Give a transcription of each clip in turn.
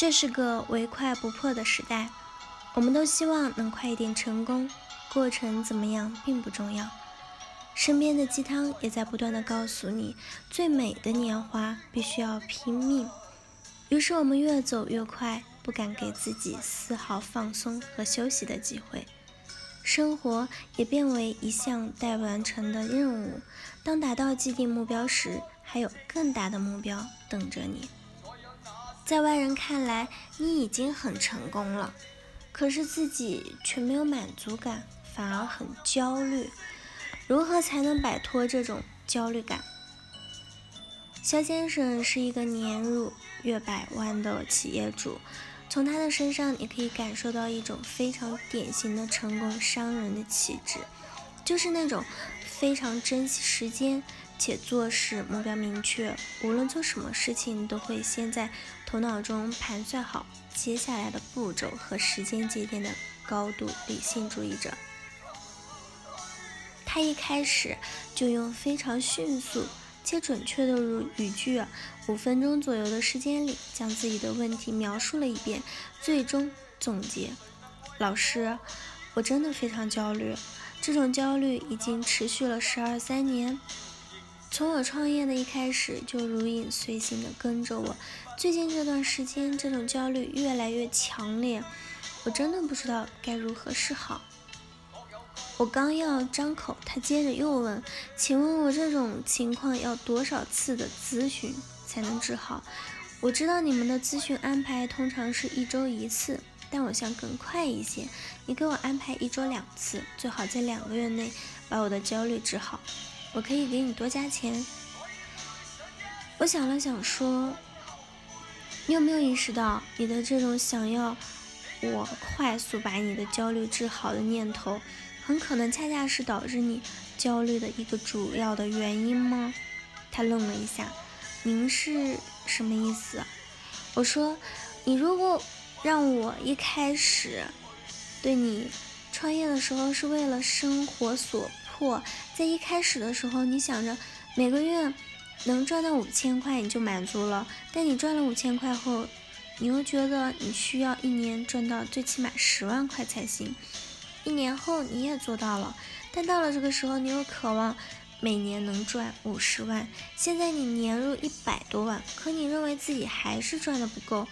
这是个唯快不破的时代，我们都希望能快一点成功，过程怎么样并不重要。身边的鸡汤也在不断的告诉你，最美的年华必须要拼命。于是我们越走越快，不敢给自己丝毫放松和休息的机会，生活也变为一项待完成的任务。当达到既定目标时，还有更大的目标等着你。在外人看来，你已经很成功了，可是自己却没有满足感，反而很焦虑。如何才能摆脱这种焦虑感？肖先生是一个年入月百万的企业主，从他的身上你可以感受到一种非常典型的成功商人的气质，就是那种非常珍惜时间。且做事目标明确，无论做什么事情都会先在头脑中盘算好接下来的步骤和时间节点的高度理性主义者。他一开始就用非常迅速且准确的语句，五分钟左右的时间里将自己的问题描述了一遍，最终总结：老师，我真的非常焦虑，这种焦虑已经持续了十二三年。从我创业的一开始就如影随形的跟着我，最近这段时间这种焦虑越来越强烈，我真的不知道该如何是好。我刚要张口，他接着又问：“请问我这种情况要多少次的咨询才能治好？我知道你们的咨询安排通常是一周一次，但我想更快一些，你给我安排一周两次，最好在两个月内把我的焦虑治好。”我可以给你多加钱。我想了想说：“你有没有意识到，你的这种想要我快速把你的焦虑治好的念头，很可能恰恰是导致你焦虑的一个主要的原因吗？”他愣了一下：“您是什么意思？”我说：“你如果让我一开始对你创业的时候是为了生活所。”或在一开始的时候，你想着每个月能赚到五千块你就满足了，但你赚了五千块后，你又觉得你需要一年赚到最起码十万块才行。一年后你也做到了，但到了这个时候，你又渴望每年能赚五十万。现在你年入一百多万，可你认为自己还是赚的不够。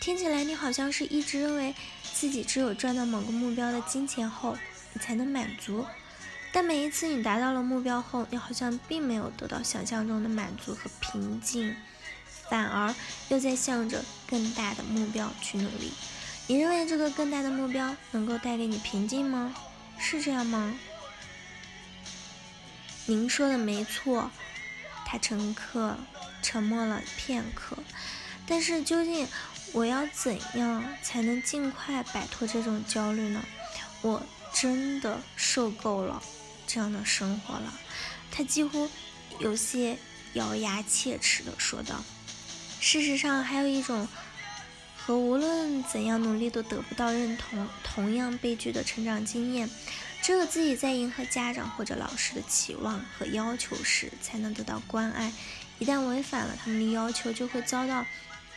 听起来你好像是一直认为自己只有赚到某个目标的金钱后，你才能满足。但每一次你达到了目标后，你好像并没有得到想象中的满足和平静，反而又在向着更大的目标去努力。你认为这个更大的目标能够带给你平静吗？是这样吗？您说的没错。他乘客沉默了片刻。但是究竟我要怎样才能尽快摆脱这种焦虑呢？我真的受够了。这样的生活了，他几乎有些咬牙切齿地说道。事实上，还有一种和无论怎样努力都得不到认同、同样悲剧的成长经验：只有自己在迎合家长或者老师的期望和要求时，才能得到关爱。一旦违反了他们的要求，就会遭到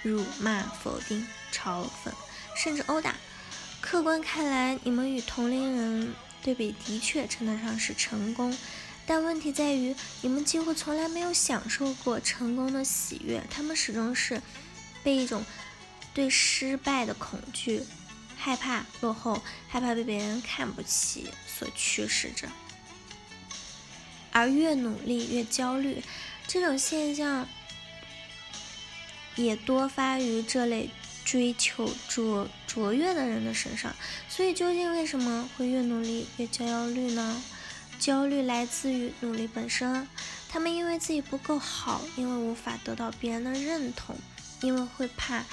辱骂、否定、嘲讽，甚至殴打。客观看来，你们与同龄人。对比的确称得上是成功，但问题在于你们几乎从来没有享受过成功的喜悦。他们始终是被一种对失败的恐惧、害怕落后、害怕被别人看不起所驱使着，而越努力越焦虑。这种现象也多发于这类。追求卓卓越的人的身上，所以究竟为什么会越努力越焦虑呢？焦虑来自于努力本身，他们因为自己不够好，因为无法得到别人的认同，因为会怕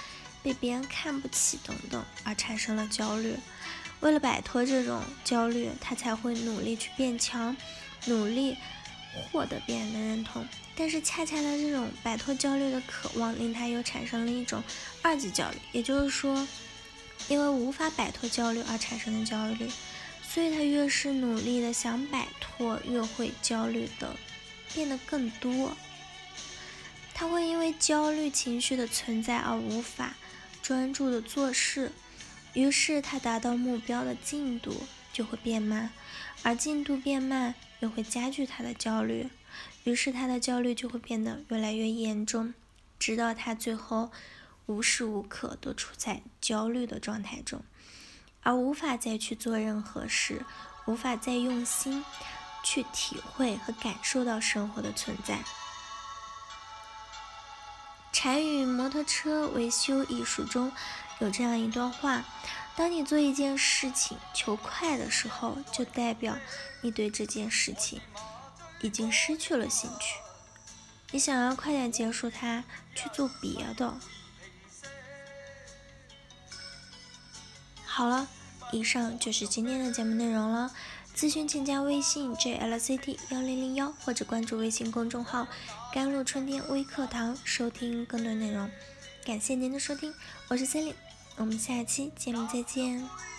被别人看不起等等而产生了焦虑。为了摆脱这种焦虑，他才会努力去变强，努力获得别人的认同。但是恰恰的这种摆脱焦虑的渴望，令他又产生了一种二级焦虑，也就是说，因为无法摆脱焦虑而产生的焦虑，所以他越是努力的想摆脱，越会焦虑的变得更多。他会因为焦虑情绪的存在而无法专注的做事，于是他达到目标的进度就会变慢，而进度变慢又会加剧他的焦虑，于是他的焦虑就会变得越来越严重，直到他最后无时无刻都处在焦虑的状态中，而无法再去做任何事，无法再用心去体会和感受到生活的存在。《禅语摩托车维修艺术》中有这样一段话：当你做一件事情求快的时候，就代表你对这件事情已经失去了兴趣，你想要快点结束它，去做别的。好了，以上就是今天的节目内容了。咨询请加微信 jlct 幺零零幺，或者关注微信公众号“甘露春天微课堂”，收听更多内容。感谢您的收听，我是 c e l i n e 我们下期节目再见。